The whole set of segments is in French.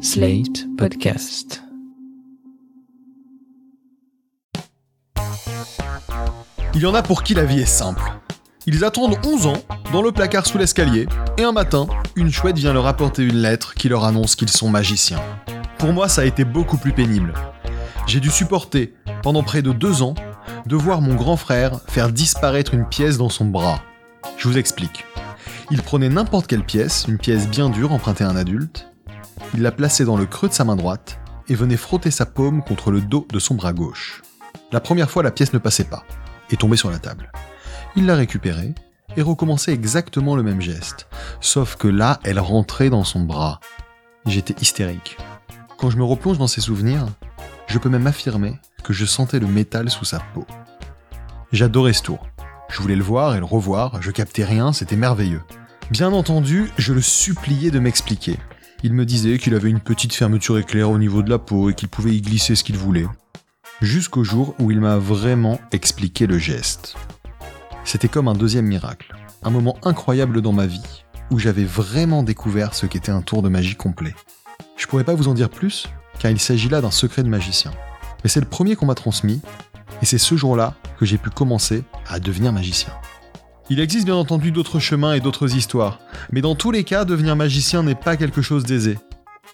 Slate Podcast. Il y en a pour qui la vie est simple. Ils attendent 11 ans dans le placard sous l'escalier, et un matin, une chouette vient leur apporter une lettre qui leur annonce qu'ils sont magiciens. Pour moi, ça a été beaucoup plus pénible. J'ai dû supporter, pendant près de deux ans, de voir mon grand frère faire disparaître une pièce dans son bras. Je vous explique. Il prenait n'importe quelle pièce, une pièce bien dure empruntée à un adulte, il la plaçait dans le creux de sa main droite et venait frotter sa paume contre le dos de son bras gauche. La première fois, la pièce ne passait pas et tombait sur la table. Il la récupérait et recommençait exactement le même geste, sauf que là, elle rentrait dans son bras. J'étais hystérique. Quand je me replonge dans ces souvenirs, je peux même affirmer que je sentais le métal sous sa peau. J'adorais ce tour. Je voulais le voir et le revoir, je captais rien, c'était merveilleux. Bien entendu, je le suppliais de m'expliquer. Il me disait qu'il avait une petite fermeture éclair au niveau de la peau et qu'il pouvait y glisser ce qu'il voulait. Jusqu'au jour où il m'a vraiment expliqué le geste. C'était comme un deuxième miracle, un moment incroyable dans ma vie, où j'avais vraiment découvert ce qu'était un tour de magie complet. Je pourrais pas vous en dire plus, car il s'agit là d'un secret de magicien. Mais c'est le premier qu'on m'a transmis, et c'est ce jour-là que j'ai pu commencer à devenir magicien. Il existe bien entendu d'autres chemins et d'autres histoires, mais dans tous les cas, devenir magicien n'est pas quelque chose d'aisé.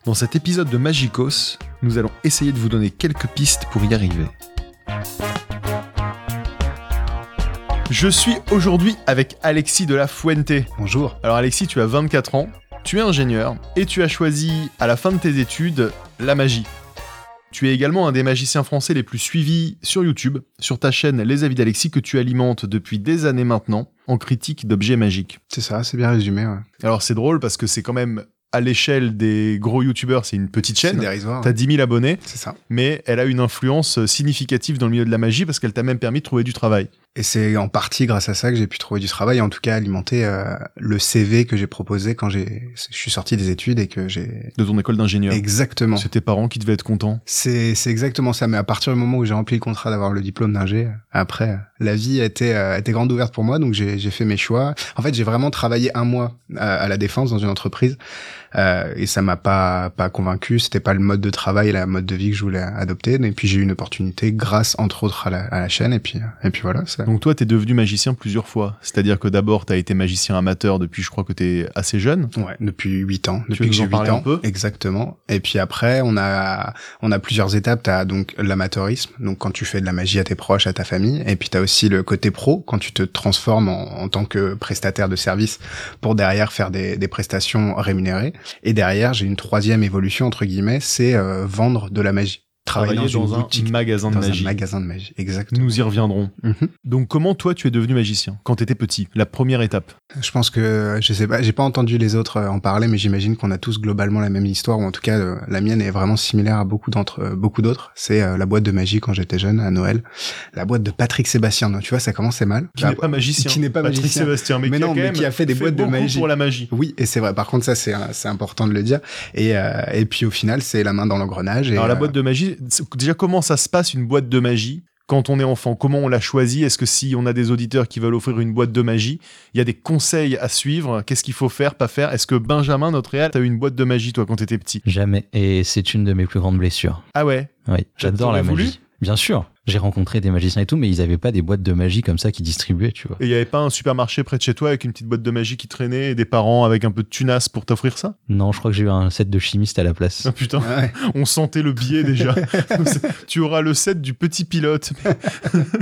Dans cet épisode de Magicos, nous allons essayer de vous donner quelques pistes pour y arriver. Je suis aujourd'hui avec Alexis de la Fuente. Bonjour. Alors Alexis, tu as 24 ans, tu es ingénieur et tu as choisi à la fin de tes études la magie. Tu es également un des magiciens français les plus suivis sur YouTube, sur ta chaîne Les Avis d'Alexis que tu alimentes depuis des années maintenant en critique d'objets magiques. C'est ça, c'est bien résumé. Ouais. Alors c'est drôle parce que c'est quand même à l'échelle des gros youtubeurs, c'est une petite chaîne. C'est dérisoire. T'as 10 000 abonnés, C'est ça. mais elle a une influence significative dans le milieu de la magie parce qu'elle t'a même permis de trouver du travail. Et c'est en partie grâce à ça que j'ai pu trouver du travail, en tout cas alimenter euh, le CV que j'ai proposé quand j'ai, je suis sorti des études et que j'ai. De ton école d'ingénieur. Exactement. C'est tes parents qui devaient être contents. C'est c'est exactement ça. Mais à partir du moment où j'ai rempli le contrat d'avoir le diplôme d'ingé, après la vie a été euh, était grande ouverte pour moi, donc j'ai j'ai fait mes choix. En fait, j'ai vraiment travaillé un mois à, à la défense dans une entreprise. Euh, et ça m'a pas pas convaincu. C'était pas le mode de travail, la mode de vie que je voulais adopter. Et puis j'ai eu une opportunité grâce entre autres à la, à la chaîne. Et puis et puis voilà. Ça... Donc toi, t'es devenu magicien plusieurs fois. C'est-à-dire que d'abord, t'as été magicien amateur depuis, je crois que t'es assez jeune. Ouais, depuis huit ans. Tu Depuis que j'ai parler huit un ans. peu? Exactement. Et puis après, on a on a plusieurs étapes. T'as donc l'amateurisme, donc quand tu fais de la magie à tes proches, à ta famille. Et puis t'as aussi le côté pro, quand tu te transformes en, en tant que prestataire de service pour derrière faire des, des prestations rémunérées. Et derrière, j'ai une troisième évolution entre guillemets, c'est euh, vendre de la magie. Travailler dans, dans, une un boutique, magasin de dans un magasin de magie. Exactement. Nous y reviendrons. Mhm. Donc comment toi, tu es devenu magicien quand t'étais petit La première étape? Je pense que je sais pas, j'ai pas entendu les autres euh, en parler, mais j'imagine qu'on a tous globalement la même histoire, ou en tout cas euh, la mienne est vraiment similaire à beaucoup d'entre euh, beaucoup d'autres. C'est euh, la boîte de magie quand j'étais jeune à Noël, la boîte de Patrick Sébastien. Donc tu vois, ça commençait mal. Qui n'est pas magicien. qui n'est pas Patrick magicien. Sébastien, mais, Mais qui, non, a quand mais qui a fait des boîtes de magie. pour la magie. Oui, et c'est vrai. Par contre, ça c'est important de le dire. Et et puis au final, c'est la main dans l'engrenage. Alors la boîte de magie, déjà comment ça se passe une boîte de magie quand on est enfant? Comment on la choisit? Est-ce que si on a des auditeurs qui veulent offrir une boîte de magie, il y a des conseils à suivre? Qu'est-ce qu'il faut faire, pas faire? Est-ce que Benjamin, notre réal, t'as eu une boîte de magie toi quand t'étais petit? Jamais. Et c'est une de mes plus grandes blessures. Ah ouais? Oui, j'adore la voulu? magie. Bien sûr. J'ai rencontré des magiciens et tout, mais ils avaient pas des boîtes de magie comme ça qui distribuaient, tu vois. Et il y avait pas un supermarché près de chez toi avec une petite boîte de magie qui traînait et des parents avec un peu de tunas pour t'offrir ça? Non, je crois que j'ai eu un set de chimiste à la place. Ah putain, ouais. on sentait le billet déjà. tu auras le set du petit pilote.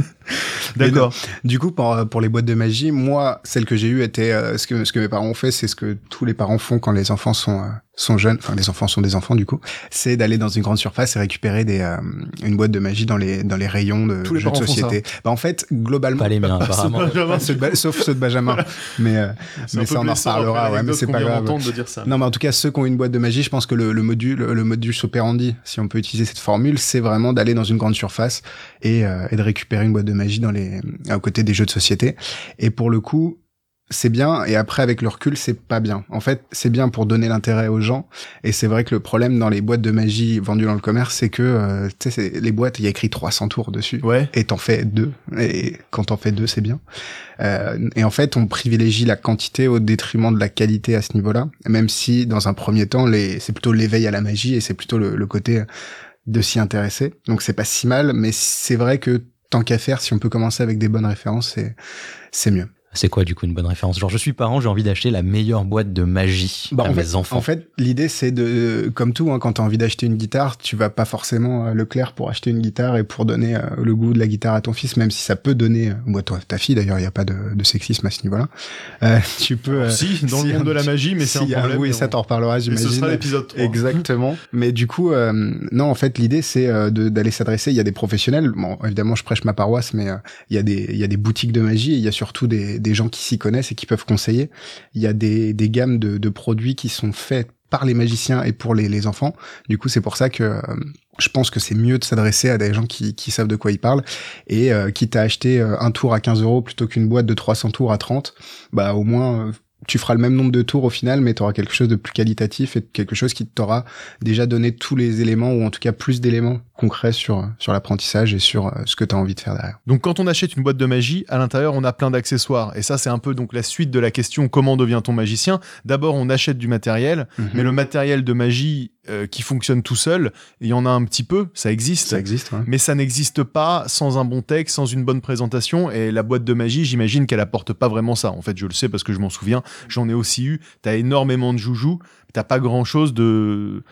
D'accord. Du coup, pour, pour les boîtes de magie, moi, celle que j'ai eue était euh, ce que ce que mes parents ont fait, c'est ce que tous les parents font quand les enfants sont euh, sont jeunes. Enfin, les enfants sont des enfants du coup. C'est d'aller dans une grande surface et récupérer des euh, une boîte de magie dans les dans les rayons de Tous les jeux de société. Bah en fait, globalement, Pas les miens, apparemment. Ceux de sauf ceux de Benjamin. mais euh, mais ça on en reparlera. Ouais, mais c'est pas grave. d'entendre de dire ça. Non, mais en tout cas, ceux qui ont une boîte de magie, je pense que le, le module, le module operandi, si on peut utiliser cette formule, c'est vraiment d'aller dans une grande surface et, euh, et de récupérer une boîte de magie dans les, à côté des jeux de société. Et pour le coup, c'est bien et après avec le recul c'est pas bien. En fait, c'est bien pour donner l'intérêt aux gens et c'est vrai que le problème dans les boîtes de magie vendues dans le commerce, c'est que euh, tu sais les boîtes, il y a écrit 300 tours dessus Ouais. et t'en fais deux et quand t'en fais deux, c'est bien. Euh, et en fait, on privilégie la quantité au détriment de la qualité à ce niveau-là, même si dans un premier temps, les c'est plutôt l'éveil à la magie et c'est plutôt le, le côté de s'y intéresser. Donc c'est pas si mal, mais c'est vrai que tant qu'à faire, si on peut commencer avec des bonnes références, c'est c'est mieux. C'est quoi du coup une bonne référence? Genre je suis parent, j'ai envie d'acheter la meilleure boîte de magie Bah, à en mes fait, enfants. En fait, l'idée c'est de, comme tout, hein, quand t'as envie d'acheter une guitare, tu vas pas forcément à Leclerc pour acheter une guitare et pour donner euh, le goût de la guitare à ton fils, même si ça peut donner, euh, ou à toi, ta fille d'ailleurs, il y a pas de, de sexisme à ce niveau-là. Euh, tu peux. euh, si, dans si, le monde de la magie, mais c'est un problème. Oui, ça t'en reparlera, mais ce j'imagine. sera l'épisode 3. Exactement. Mais du coup, euh, non, en fait, l'idée c'est euh, d'aller s'adresser. Il y a des professionnels. Bon, évidemment, je prêche ma paroisse, mais euh, il y a des il y a des boutiques de magie. Et il y a surtout des des gens qui s'y connaissent et qui peuvent conseiller. Il y a des des gammes de de produits qui sont faits par les magiciens et pour les les enfants. Du coup, c'est pour ça que euh, je pense que c'est mieux de s'adresser à des gens qui, qui savent de quoi ils parlent et euh, quitte à acheter euh, un tour à 15 euros plutôt qu'une boîte de 300 tours à 30, bah au moins euh, tu feras le même nombre de tours au final, mais tu auras quelque chose de plus qualitatif et quelque chose qui t'aura déjà donné tous les éléments ou en tout cas plus d'éléments concrets sur sur l'apprentissage et sur euh, ce que tu as envie de faire derrière. Donc quand on achète une boîte de magie, à l'intérieur on a plein d'accessoires. Et ça c'est un peu donc la suite de la question comment devient-on magicien? D'abord on achète du matériel, mais le matériel de magie euh, qui fonctionne tout seul, il y en a un petit peu, ça existe. ça existe. Ouais. mais ça n'existe pas sans un bon texte, sans une bonne présentation. Et la boîte de magie, j'imagine qu'elle apporte pas vraiment ça. En fait, je le sais parce que je m'en souviens. J'en ai aussi eu. T'as énormément de joujoux. T'as pas grand chose de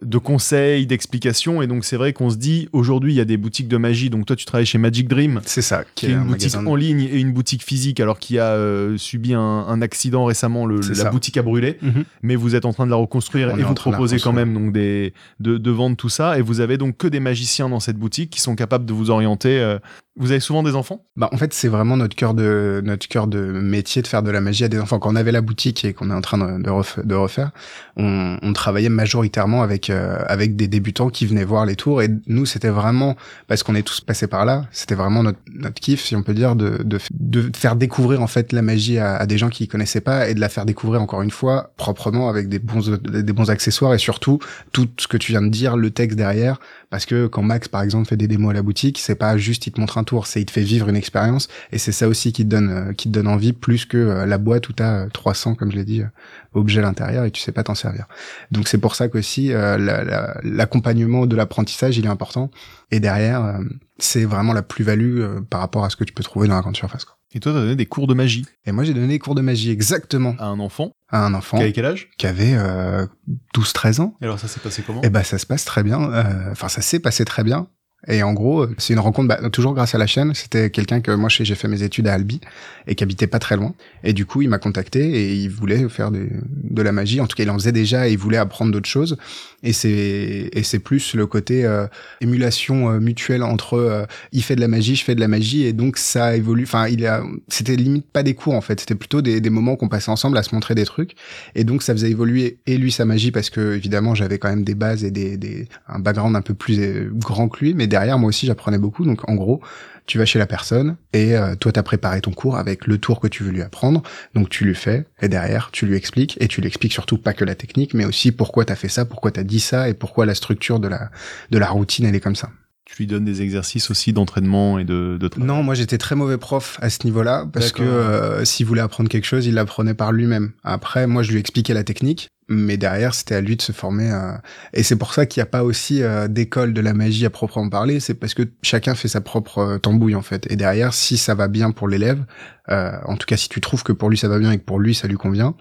de conseils, d'explications. Et donc, c'est vrai qu'on se dit, aujourd'hui, il y a des boutiques de magie. Donc, toi, tu travailles chez Magic Dream, C'est ça. qui est un une boutique de- en ligne et une boutique physique, alors qu'il a euh, subi un, un accident récemment. Le, la ça. boutique a brûlé Mhm. mais vous êtes en train de la reconstruire On et vous proposez quand même donc des de, de vendre tout ça et vous avez donc que des magiciens dans cette boutique qui sont capables de vous orienter. euh. Vous avez souvent des enfants? Bah, en fait, c'est vraiment notre cœur de notre cœur de métier de faire de la magie à des enfants. Quand on avait la boutique et qu'on est en train de, de, ref- de refaire, on, travaillait majoritairement avec euh, avec des débutants qui venaient voir les tours. Et nous, c'était vraiment parce qu'on est tous passés par là. C'était vraiment notre notre kiff, si on peut dire, de de, de faire découvrir en fait la magie à, à des gens qui connaissaient pas et de la faire découvrir encore une fois proprement avec des bons des bons accessoires et surtout tout ce que tu viens de dire, le texte derrière. Parce que quand Max, par exemple, fait des démos à la boutique, c'est pas juste il te montre un c'est il te fait vivre une expérience. Et c'est ça aussi qui te donne, euh, qui te donne envie, plus que euh, la boîte où t'as euh, 300, comme je l'ai dit, euh, objets à l'intérieur et tu sais pas t'en servir. Donc c'est pour ça qu'aussi euh, la- la- l'accompagnement de l'apprentissage, il est important. Et derrière, euh, c'est vraiment la plus-value euh, par rapport à ce que tu peux trouver dans la grande surface. Quoi. et toi, tu as donné des cours de magie? Et moi, j'ai donné des cours de magie exactement à un enfant? À un enfant qui avait quel âge? Qui avait euh, 12-13 ans. Et alors, ça s'est passé comment? Et ben ça se passe très bien. euh, Enfin, ça s'est passé très bien. Et en gros, euh, c'est une rencontre, bah, toujours grâce à la chaîne. C'était quelqu'un que moi, j'ai fait mes études à Albi et qui habitait pas très loin. Et du coup, il m'a contacté et il voulait faire de la magie. En tout cas, il en faisait déjà et il voulait apprendre d'autres choses. Et c'est et c'est plus le côté euh, émulation euh, mutuelle entre euh, il fait de la magie, je fais de la magie, et donc ça évolue. Enfin, il a, c'était limite pas des cours en fait. C'était plutôt des, des moments qu'on passait ensemble à se montrer des trucs. Et donc ça faisait évoluer et lui sa magie parce que évidemment j'avais quand même des bases et des, des un background un peu plus euh, grand que lui, mais derrière moi aussi j'apprenais beaucoup. Donc en gros, tu vas chez la personne et euh, toi t'as préparé ton cours avec le tour que tu veux lui apprendre. Donc tu lui fais et derrière tu lui expliques et tu lui expliques surtout pas que la technique, mais aussi pourquoi t'as fait ça, pourquoi t'as dit ça et pourquoi la structure de la de la routine elle est comme ça. Tu lui donnes des exercices aussi d'entraînement et de, de travail? Non, moi j'étais très mauvais prof à ce niveau-là parce que euh, s'il voulait apprendre quelque chose, il l'apprenait par lui-même. Après, moi je lui expliquais la technique, mais derrière c'était à lui de se former. euh, Et c'est pour ça qu'il n'y a pas aussi euh, d'école de la magie à proprement parler. C'est parce que chacun fait sa propre euh, tambouille en fait. Et derrière, si ça va bien pour l'élève, euh, en tout cas si tu trouves que pour lui ça va bien et que pour lui ça lui convient,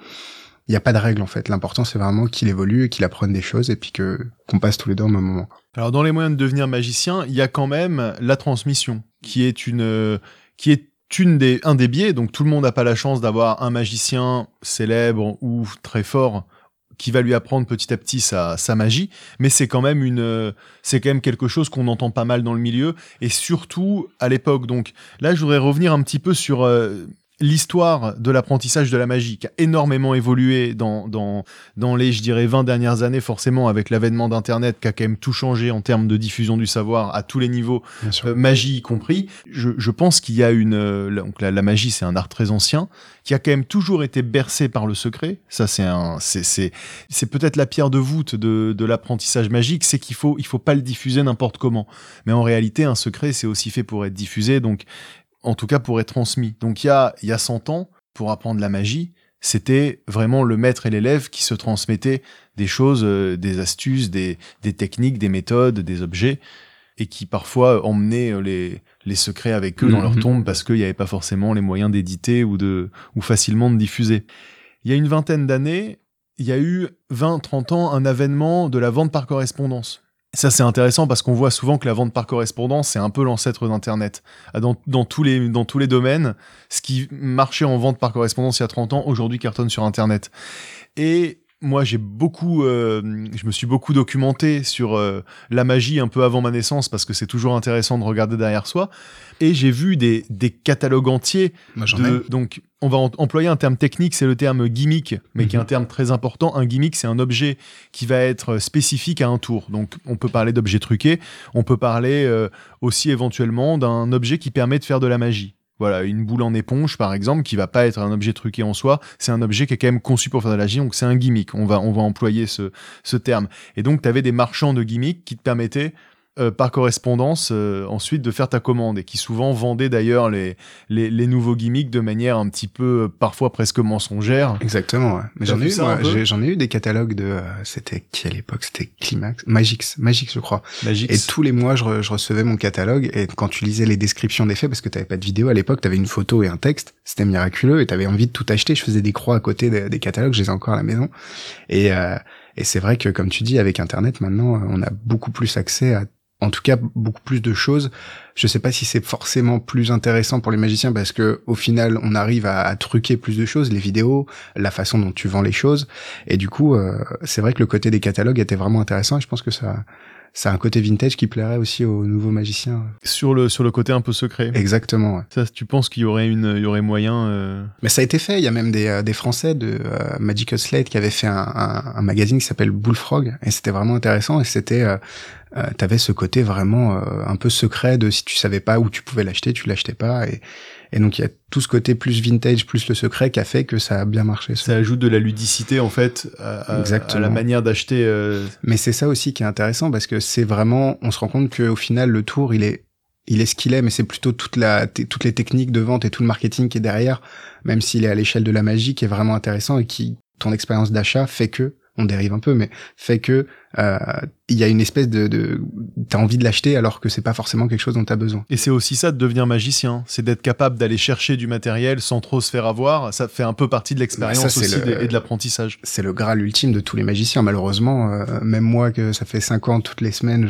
il n'y a pas de règle en fait. L'important c'est vraiment qu'il évolue et qu'il apprenne des choses et puis que qu'on passe tous les deux au même moment. Alors, dans les moyens de devenir magicien, il y a quand même la transmission, qui est une, euh, qui est une des, un des biais. Donc, tout le monde n'a pas la chance d'avoir un magicien célèbre ou très fort qui va lui apprendre petit à petit sa, sa magie, mais c'est quand même une, euh, c'est quand même quelque chose qu'on entend pas mal dans le milieu, et surtout à l'époque. Donc là, je voudrais revenir un petit peu sur euh, l'histoire de l'apprentissage de la magie qui a énormément évolué dans, dans, dans les, je dirais, 20 dernières années, forcément, avec l'avènement d'Internet qui a quand même tout changé en termes de diffusion du savoir à tous les niveaux, euh, magie y compris. Je, je pense qu'il y a une... Euh, donc la, la magie, c'est un art très ancien, qui a quand même toujours été bercé par le secret. Ça, c'est un, c'est, peut-être la pierre de voûte de, de l'apprentissage magique, c'est qu'il faut, il faut pas le diffuser n'importe comment. Mais en réalité, un secret, c'est aussi fait pour être diffusé. Donc, en tout cas pour être transmis. Donc il y a, il y a 100 ans, pour apprendre la magie, c'était vraiment le maître et l'élève qui se transmettaient des choses, euh, des astuces, des, des, techniques, des méthodes, des objets, et qui parfois emmenaient euh, les, les secrets avec eux dans leur mhm. tombe parce qu'il n'y avait pas forcément les moyens d'éditer ou, de, ou facilement de diffuser. Il y a une vingtaine d'années, il y a eu 20-30 ans un avènement de la vente par correspondance. Ça, c'est intéressant parce qu'on voit souvent que la vente par correspondance, c'est un peu l'ancêtre d'Internet. Ah, dans, tous les, dans tous les domaines, ce qui marchait en vente par correspondance il y a 30 ans, aujourd'hui cartonne sur Internet. Et moi, j'ai beaucoup, euh, je me suis beaucoup documenté sur euh, la magie un peu avant ma naissance parce que c'est toujours intéressant de regarder derrière soi. Et j'ai vu des, des catalogues entiers. de, donc, on va employer un terme technique, c'est le terme gimmick, mais qui est un mhm. terme très important. Un gimmick, c'est un objet qui va être spécifique à un tour. Donc, on peut parler d'objet truqué. On peut parler euh, aussi éventuellement d'un objet qui permet de faire de la magie. Voilà, une boule en éponge, par exemple, qui va pas être un objet truqué en soi, c'est un objet qui est quand même conçu pour faire de la magie, donc c'est un gimmick. On va, on va employer ce, ce terme. Et donc, tu avais des marchands de gimmicks qui te permettaient euh, par correspondance euh, ensuite de faire ta commande et qui souvent vendaient d'ailleurs les, les, les, nouveaux gimmicks de manière un petit peu euh, parfois presque mensongère. Exactement. Ouais. Mais j'en ai, eu, j'en ai eu des catalogues de c'était qui à l'époque c'était Climax Magix Magix je crois. Magix. Et tous les mois je, je, recevais mon catalogue et quand tu lisais les descriptions des faits parce que t'avais pas de vidéo à l'époque t'avais une photo et un texte c'était miraculeux et t'avais envie de tout acheter je faisais des croix à côté des, des catalogues je les ai encore à la maison et et c'est vrai que comme tu dis avec internet maintenant on a beaucoup plus accès à en tout cas beaucoup plus de choses. Je sais pas si c'est forcément plus intéressant pour les magiciens parce que au final on arrive à, truquer plus de choses, les vidéos, la façon dont tu vends les choses, et du coup euh, c'est vrai que le côté des catalogues était vraiment intéressant. Et je pense que ça c'est un côté vintage qui plairait aussi aux nouveaux magiciens. Sur le, sur le côté un peu secret. Exactement. Ouais. Ça, tu penses qu'il y aurait une, il y aurait moyen. Euh... Mais ça a été fait. Il y a même des, euh, des Français de euh, Magical Slate qui avaient fait un, un, un magazine qui s'appelle Bullfrog et c'était vraiment intéressant et c'était euh, euh, t'avais ce côté vraiment euh, un peu secret de si tu savais pas où tu pouvais l'acheter, tu l'achetais pas et et donc il y a tout ce côté plus vintage, plus le secret qui a fait que ça a bien marché. Ça ajoute de la ludicité en fait à, la manière d'acheter. Euh... Mais c'est ça aussi qui est intéressant parce que c'est vraiment, on se rend compte qu'au final le tour il est il est ce qu'il est, mais c'est plutôt toute la, toutes les techniques de vente et tout le marketing qui est derrière, même s'il est à l'échelle de la magie, qui est vraiment intéressant et qui, ton expérience d'achat fait que, on dérive un peu, mais fait que euh, il y a une espèce de, de t'as envie de l'acheter alors que c'est pas forcément quelque chose dont t'as besoin. Et c'est aussi ça de devenir magicien, c'est d'être capable d'aller chercher du matériel sans trop se faire avoir. Ça fait un peu partie de l'expérience aussi et de l'apprentissage. C'est le graal ultime de tous les magiciens. Malheureusement, euh, même moi que ça fait cinq ans toutes les semaines,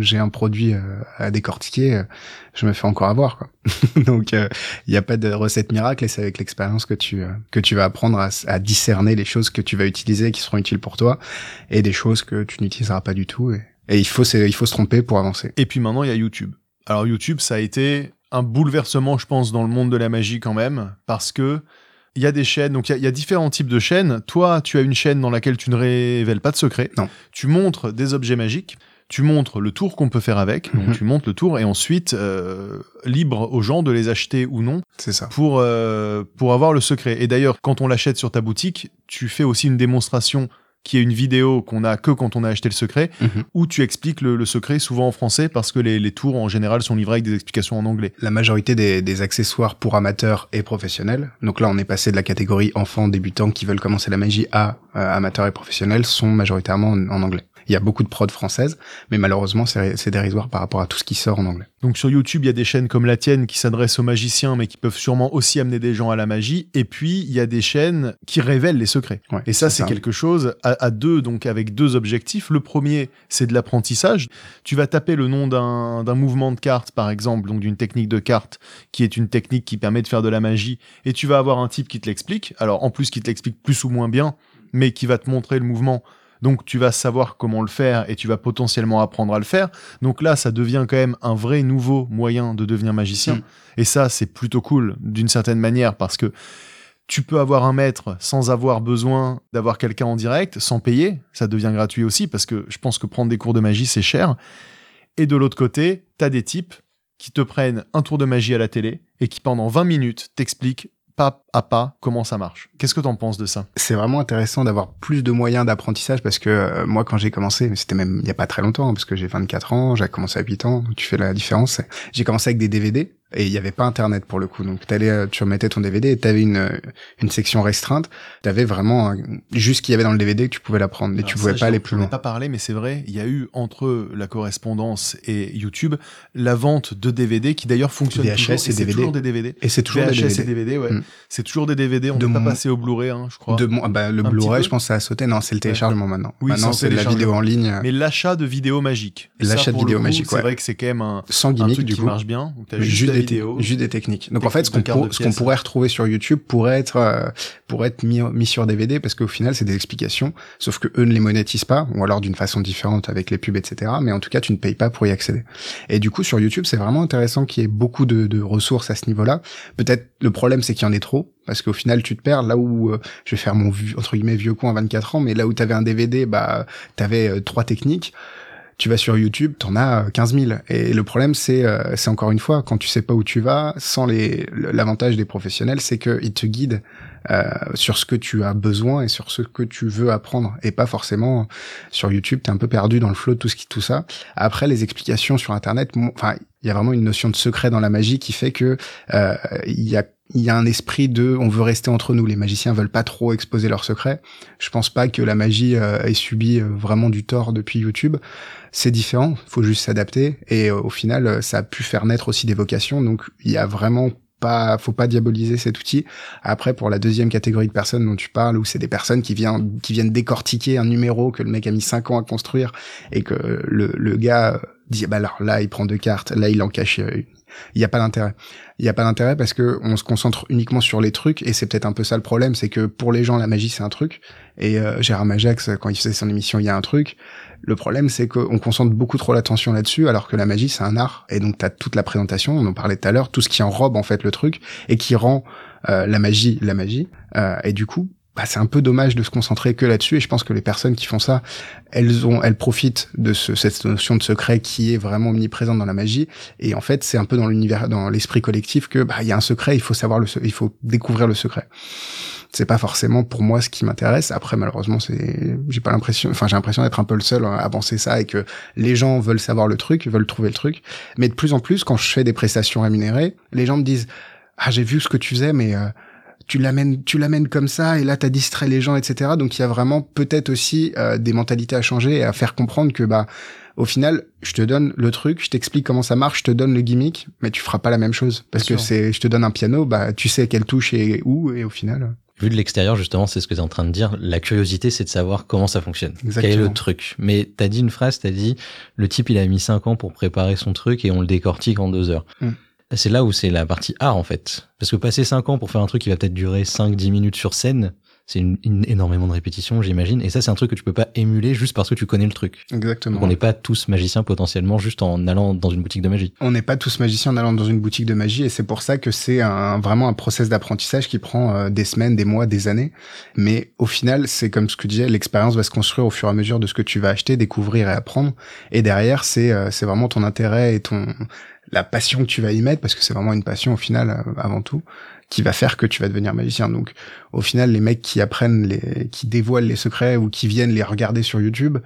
j'ai un produit euh, à décortiquer, je me fais encore avoir. Quoi. Donc il n'y a pas de recette miracle et c'est avec l'expérience que tu que tu vas apprendre à, à discerner les choses que tu vas utiliser qui seront utiles pour toi et des choses que tu n'utiliseras pas du tout. Et, et il faut, il faut se tromper pour avancer. Et puis maintenant, il y a YouTube. Alors YouTube, ça a été un bouleversement, je pense, dans le monde de la magie quand même, parce que il y a des chaînes, donc il y, a différents types de chaînes. Toi, tu as une chaîne dans laquelle tu ne révèles pas de secrets. Non. Tu montres des objets magiques. Tu montres le tour qu'on peut faire avec, donc mhm. tu montres le tour et ensuite euh, libre aux gens de les acheter ou non. C'est ça. Pour euh, pour avoir le secret. Et d'ailleurs, quand on l'achète sur ta boutique, tu fais aussi une démonstration qui est une vidéo qu'on a que quand on a acheté le secret, mhm. où tu expliques le, secret souvent en français parce que les, tours en général sont livrés avec des explications en anglais. La majorité des, accessoires pour amateurs et professionnels, donc là on est passé de la catégorie enfants débutants qui veulent commencer la magie à euh, amateurs et professionnels, sont majoritairement en anglais. Il y a beaucoup de prod françaises, mais malheureusement, c'est dérisoire par rapport à tout ce qui sort en anglais. Donc sur YouTube, il y a des chaînes comme la tienne qui s'adressent aux magiciens, mais qui peuvent sûrement aussi amener des gens à la magie. Et puis, il y a des chaînes qui révèlent les secrets. et ça, c'est quelque chose à, deux, donc avec deux objectifs. Le premier, c'est de l'apprentissage. Tu vas taper le nom d'un mouvement de carte, par exemple, donc d'une technique de carte, qui est une technique qui permet de faire de la magie, et tu vas avoir un type qui te l'explique. Alors, en plus, qui te l'explique plus ou moins bien, mais qui va te montrer le mouvement Donc tu vas savoir comment le faire et tu vas potentiellement apprendre à le faire. Donc là, ça devient quand même un vrai nouveau moyen de devenir magicien. Mm. Et ça, c'est plutôt cool d'une certaine manière parce que tu peux avoir un maître sans avoir besoin d'avoir quelqu'un en direct, sans payer. Ça devient gratuit aussi parce que je pense que prendre des cours de magie, c'est cher. Et de l'autre côté, t'as des types qui te prennent un tour de magie à la télé et qui pendant 20 minutes t'expliquent pas à pas comment ça marche. Qu'est-ce que t'en penses de ça? C'est vraiment intéressant d'avoir plus de moyens d'apprentissage parce que euh, moi quand j'ai commencé, c'était même il y a pas très longtemps hein, parce que j'ai 24 ans, j'ai commencé à 8 ans, tu fais la différence. J'ai commencé avec des DVD et il y avait pas internet pour le coup donc t'allais euh, tu remettais ton DVD et t'avais une euh, une section restreinte t'avais vraiment juste ce qu'il y avait dans le DVD que tu pouvais l'apprendre mais Alors tu pouvais pas aller plus loin pas parlé, mais c'est vrai, il y a eu entre la correspondance et YouTube la vente de DVD qui d'ailleurs fonctionne VHS toujours. et c'est DVD. toujours des DVD. et c'est toujours VHS des DVD et DVD, ouais. Mm. C'est toujours des DVD. On De pas passé au Blu-ray, hein, je crois. de mon, ah bah, le Blu-ray je pense que ça a sauté non c'est le téléchargement maintenant Oui, maintenant c'est la vidéo en ligne Mais l'achat de vidéos magiques. Et L'achat de vidéos magiques, C'est vrai que c'est quand même un, sans gimmick du qui marche bien. Juste, des, juste techniques. Donc en fait, ce qu'on pour- ce pourrait retrouver sur YouTube pourrait être euh, pourrait être mis, mis sur DVD parce qu'au final c'est des explications, sauf que eux ne les monétisent pas ou alors d'une façon différente avec les pubs etc. Mais en tout cas tu ne payes pas pour y accéder. Et du coup sur YouTube c'est vraiment intéressant qu'il y ait beaucoup de, de ressources à ce niveau-là. Peut-être le problème c'est qu'il y en ait trop parce qu'au final tu te perds là où euh, je vais faire mon entre guillemets vieux con à 24 ans, mais là où t'avais un DVD bah t'avais euh, trois techniques tu vas sur YouTube, t'en as euh, 15 000. Et le problème, c'est, euh, c'est encore une fois, quand tu sais pas où tu vas, sans les, l'avantage des professionnels, c'est qu'ils te guident euh, sur ce que tu as besoin et sur ce que tu veux apprendre, et pas forcément sur YouTube. T'es un peu perdu dans le flow de tout ce qui, tout ça. Après, les explications sur Internet, enfin, il y a vraiment une notion de secret dans la magie qui fait que euh, il y a il y a un esprit de on veut rester entre nous. Les magiciens veulent pas trop exposer leurs secrets. Je pense pas que la magie euh, ait subi euh, vraiment du tort depuis YouTube. C'est différent, faut juste s'adapter. Et euh, au final ça a pu faire naître aussi des vocations. Donc il y a vraiment pas faut pas diaboliser cet outil. Après pour la deuxième catégorie de personnes dont tu parles où c'est des personnes qui viennent qui viennent décortiquer un numéro que le mec a mis 5 ans à construire et que le le gars euh, dit bah alors là il prend deux cartes, là il en cache euh, une. Il y a pas d'intérêt. Il y a pas d'intérêt parce que on se concentre uniquement sur les trucs et c'est peut-être un peu ça le problème, c'est que pour les gens la magie c'est un truc et euh, Gérard Majax quand il faisait son émission il y a un truc le problème, c'est qu'on concentre beaucoup trop l'attention là-dessus, alors que la magie, c'est un art. Et donc, t'as toute la présentation, on en parlait tout à l'heure, tout ce qui enrobe en fait le truc et qui rend euh, la magie la magie. Euh, et du coup, bah, c'est un peu dommage de se concentrer que là-dessus. Et je pense que les personnes qui font ça, elles ont, elles profitent de ce, cette notion de secret qui est vraiment omniprésente dans la magie. Et en fait, c'est un peu dans l'univers, dans l'esprit collectif que bah il y a un secret, il faut savoir le, il faut découvrir le secret c'est pas forcément pour moi ce qui m'intéresse. Après, malheureusement, c'est, j'ai pas l'impression, enfin, j'ai l'impression d'être un peu le seul à penser ça et que les gens veulent savoir le truc, veulent trouver le truc. Mais de plus en plus, quand je fais des prestations rémunérées, les gens me disent, ah, j'ai vu ce que tu faisais, mais euh, tu l'amènes, tu l'amènes comme ça, et là, t'as distrait les gens, etc. Donc, il y a vraiment peut-être aussi euh, des mentalités à changer et à faire comprendre que, bah, au final, je te donne le truc, je t'explique comment ça marche, je te donne le gimmick, mais tu feras pas la même chose. Parce Bien que c'est, je te donne un piano, bah, tu sais quelle touche et où, et au final. Vu de l'extérieur, justement, c'est ce que tu es en train de dire. La curiosité, c'est de savoir comment ça fonctionne. Quel est le Exactement. truc? Mais t'as dit une phrase, t'as dit, le type, il a mis 5 ans pour préparer son truc et on le décortique en 2 heures. Mm. C'est là où c'est la partie art, en fait. Parce que passer 5 ans pour faire un truc qui va peut-être durer 5-10 minutes sur scène, c'est une, une- énormément de répétitions, j'imagine. Et ça, c'est un truc que tu peux pas émuler juste parce que tu connais le truc. Exactement. Donc on n'est pas tous magiciens potentiellement juste en allant dans une boutique de magie. on n'est pas tous magiciens en allant dans une boutique de magie et c'est pour ça que c'est un, vraiment un process d'apprentissage qui prend euh, des semaines, des mois, des années. Mais au final, c'est comme ce que tu disais, l'expérience va se construire au fur et à mesure de ce que tu vas acheter, découvrir et apprendre. Et derrière, c'est euh, c'est vraiment ton intérêt et ton la passion que tu vas y mettre parce que c'est vraiment une passion au final euh, avant tout qui va faire que tu vas devenir magicien. Donc au final, les mecs qui apprennent les qui dévoilent les secrets ou qui viennent les regarder sur YouTube,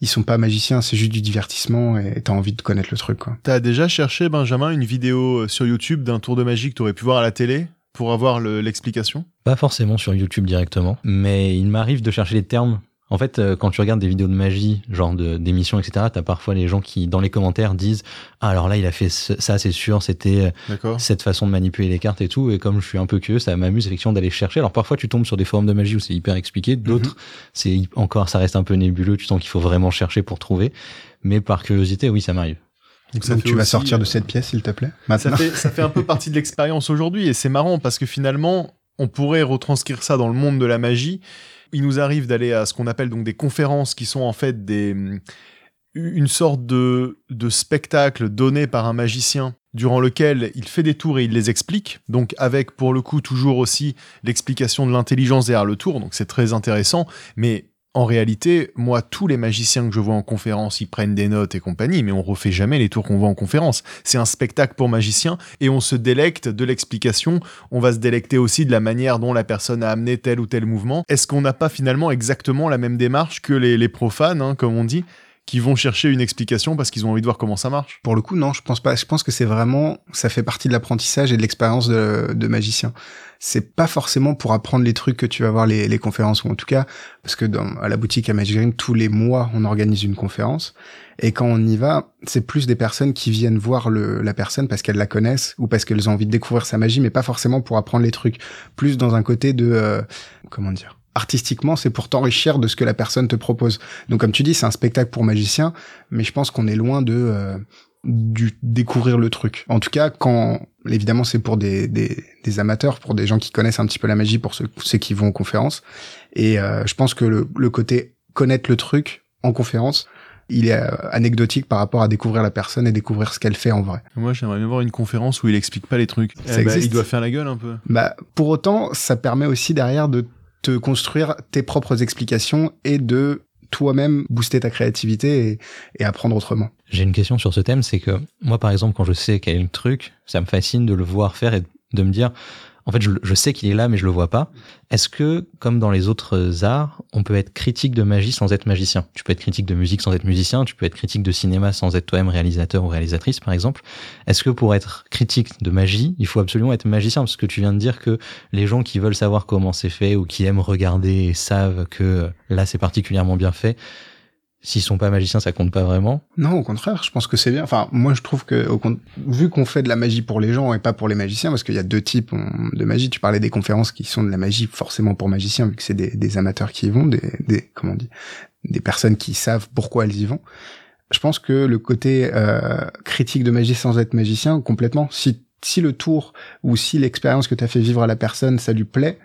ils sont pas magiciens, c'est juste du divertissement et t'as envie de connaître le truc quoi. T'as déjà cherché, Benjamin, une vidéo euh, sur YouTube d'un tour de magie que t'aurais pu voir à la télé pour avoir le- l'explication? Pas forcément sur YouTube directement, mais il m'arrive de chercher les termes. En fait, euh, quand tu regardes des vidéos de magie, genre de- d'émissions, etc., t'as parfois les gens qui, dans les commentaires, disent Ah, alors là, il a fait ce- ça, c'est sûr, c'était euh, cette façon de manipuler les cartes et tout. Et comme je suis un peu curieux, ça m'amuse effectivement d'aller chercher. Alors parfois, tu tombes sur des forums de magie où c'est hyper expliqué, d'autres, c'est encore, ça reste un peu nébuleux, tu sens qu'il faut vraiment chercher pour trouver. Mais par curiosité, oui, ça m'arrive. ça Donc fait tu vas sortir de euh, cette pièce, s'il te plaît. Ça fait, ça fait un peu partie de l'expérience aujourd'hui et c'est marrant parce que finalement, on pourrait retranscrire ça dans le monde de la magie Il nous arrive d'aller à ce qu'on appelle donc des conférences qui sont en fait des une sorte de, de spectacle donné par un magicien durant lequel il fait des tours et il les explique, donc avec pour le coup toujours aussi l'explication de l'intelligence derrière le tour, donc c'est très intéressant, mais en réalité, moi, tous les magiciens que je vois en conférence, ils prennent des notes et compagnie, mais on refait jamais les tours qu'on voit en conférence. C'est un spectacle pour magiciens et on se délecte de l'explication. On va se délecter aussi de la manière dont la personne a amené tel ou tel mouvement. Est-ce qu'on n'a pas finalement exactement la même démarche que les, profanes, hein, comme on dit qui vont chercher une explication parce qu'ils ont envie de voir comment ça marche? Pour le coup, non, je pense pas. Je pense que c'est vraiment, ça fait partie de l'apprentissage et de l'expérience de magicien. C'est pas forcément pour apprendre les trucs que tu vas voir les, les conférences ou en tout cas parce que dans, à la boutique à Magic tous les mois on organise une conférence et quand on y va, c'est plus des personnes qui viennent voir le, la personne parce qu'elles la connaissent ou parce qu'elles ont envie de découvrir sa magie, mais pas forcément pour apprendre les trucs. Plus dans un côté de euh, comment dire artistiquement, c'est pour t'enrichir de ce que la personne te propose. Donc comme tu dis, c'est un spectacle pour magicien, mais je pense qu'on est loin de euh, du découvrir le truc. En tout cas, quand évidemment c'est pour des, des, des, amateurs, pour des gens qui connaissent un petit peu la magie, pour ceux, ceux qui vont aux conférences. Et euh, je pense que le, le côté connaître le truc en conférence, il est euh, anecdotique par rapport à découvrir la personne et découvrir ce qu'elle fait en vrai. Moi, j'aimerais bien voir une conférence où il explique pas les trucs. Ça Eh ben, existe. il doit faire la gueule un peu. Bah, pour autant, ça permet aussi derrière de te construire tes propres explications et de toi-même booster ta créativité et, apprendre autrement. J'ai une question sur ce thème, c'est que moi, par exemple, quand je sais quel est le truc, ça me fascine de le voir faire et de me dire, en fait, je, je sais qu'il est là, mais je le vois pas. Est-ce que, comme dans les autres arts, on peut être critique de magie sans être magicien? Tu peux être critique de musique sans être musicien, tu peux être critique de cinéma sans être toi-même réalisateur ou réalisatrice, par exemple. Est-ce que pour être critique de magie, il faut absolument être magicien? Parce que tu viens de dire que les gens qui veulent savoir comment c'est fait ou qui aiment regarder et savent que là, c'est particulièrement bien fait, s'ils sont pas magiciens, ça compte pas vraiment. Non, au contraire, je pense que c'est bien. Enfin, moi, je trouve que, au vu qu'on fait de la magie pour les gens et pas pour les magiciens, parce qu'il y a deux types de magie. Tu parlais des conférences qui sont de la magie forcément pour magiciens, vu que c'est des, des amateurs qui y vont, des, des, comment on dit, des personnes qui savent pourquoi elles y vont. Je pense que le côté euh, critique de magie sans être magicien, complètement. Si, si le tour ou si l'expérience que tu as fait vivre à la personne, ça lui plaît,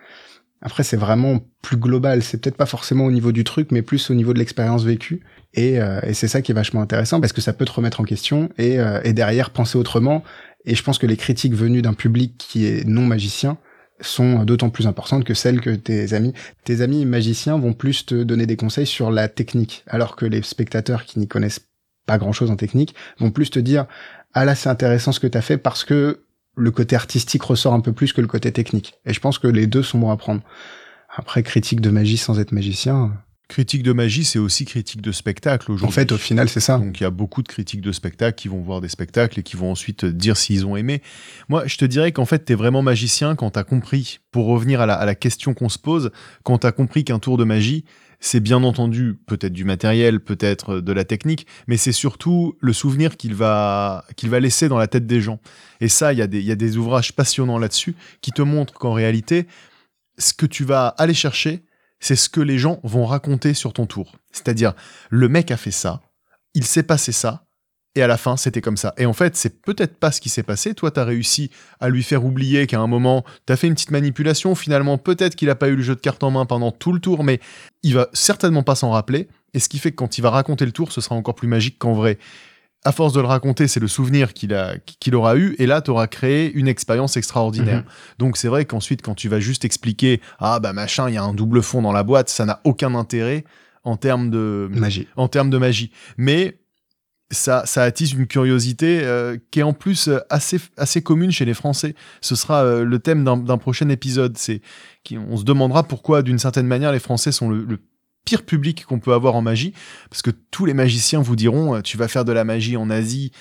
après, c'est vraiment plus global. C'est peut-être pas forcément au niveau du truc, mais plus au niveau de l'expérience vécue. Et, euh, et c'est ça qui est vachement intéressant parce que ça peut te remettre en question et, euh, et derrière penser autrement. Et je pense que les critiques venues d'un public qui est non magicien sont d'autant plus importantes que celles que tes amis, tes amis magiciens vont plus te donner des conseils sur la technique, alors que les spectateurs qui n'y connaissent pas grand chose en technique vont plus te dire, ah là, c'est intéressant ce que t'as fait parce que le côté artistique ressort un peu plus que le côté technique. Et je pense que les deux sont bons à prendre. Après, critique de magie sans être magicien, Critique de magie, c'est aussi critique de spectacle aujourd'hui. en fait, au final, c'est ça. Donc il y a beaucoup de critiques de spectacles qui vont voir des spectacles et qui vont ensuite dire s'ils ont aimé. Moi, je te dirais qu'en fait, tu es vraiment magicien quand tu as compris, pour revenir à la, à la question qu'on se pose, quand tu as compris qu'un tour de magie, c'est bien entendu peut-être du matériel, peut-être de la technique, mais c'est surtout le souvenir qu'il va, qu'il va laisser dans la tête des gens. Et ça, il y, a des- il y a des ouvrages passionnants là-dessus qui te montrent qu'en réalité, ce que tu vas aller chercher, c'est ce que les gens vont raconter sur ton tour. C'est-à-dire, le mec a fait ça, il s'est passé ça, et à la fin, c'était comme ça. Et en fait, c'est peut-être pas ce qui s'est passé. Toi, t'as réussi à lui faire oublier qu'à un moment, t'as fait une petite manipulation. Finalement, peut-être qu'il a pas eu le jeu de cartes en main pendant tout le tour, mais il va certainement pas s'en rappeler. Et ce qui fait que quand il va raconter le tour, ce sera encore plus magique qu'en vrai. À force de le raconter, c'est le souvenir qu'il a, qu'il aura eu, et là, t'auras créé une expérience extraordinaire. Mhm. Donc, c'est vrai qu'ensuite, quand tu vas juste expliquer, ah, bah, machin, il y a un double fond dans la boîte, ça n'a aucun intérêt en termes de, Magie. en termes de magie. Mais ça, ça attise une curiosité euh, qui est en plus euh, assez, assez commune chez les Français. Ce sera euh, le thème d'un prochain épisode. C'est on se demandera pourquoi, d'une certaine manière, les Français sont le, le pire public qu'on peut avoir en magie, parce que tous les magiciens vous diront, euh, tu vas faire de la magie en Asie,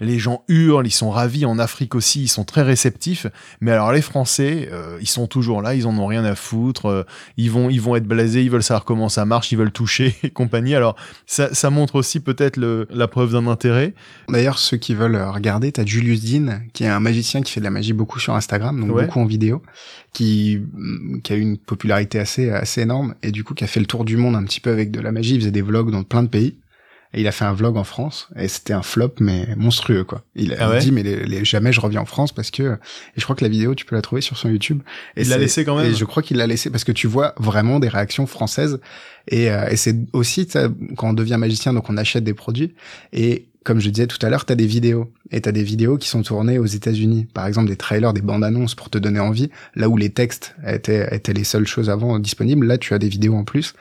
les gens hurlent, ils sont ravis, en Afrique aussi, ils sont très réceptifs, mais alors les Français, euh, ils sont toujours là, ils en ont rien à foutre, euh, ils vont, ils vont être blasés, ils veulent savoir comment ça marche, ils veulent toucher et compagnie. Alors ça, ça montre aussi peut-être la preuve d'un intérêt. D'ailleurs, ceux qui veulent euh, regarder, t'as Julius Dean, qui est un magicien qui fait de la magie beaucoup sur Instagram, donc Ouais. beaucoup en vidéo, qui, mm, qui a eu une popularité assez, assez énorme, et du coup, qui a fait le tour du monde un petit peu avec de la magie, il faisait des vlogs dans plein de pays. Et il a fait un vlog en France et c'était un flop mais monstrueux quoi. Il a Ah ouais dit mais les, les- jamais je reviens en France parce que et je crois que la vidéo tu peux la trouver sur son YouTube. Et Il l'a laissé quand même Et je crois qu'il l'a laissé parce que tu vois vraiment des réactions françaises et, euh, et c'est aussi quand on devient magicien donc on achète des produits et comme je disais tout à l'heure, tu as des vidéos. Et tu as des vidéos qui sont tournées aux États-Unis. Par exemple, des trailers, des bandes annonces pour te donner envie. Là où les textes étaient, étaient les seules choses avant disponibles, là, tu as des vidéos en plus.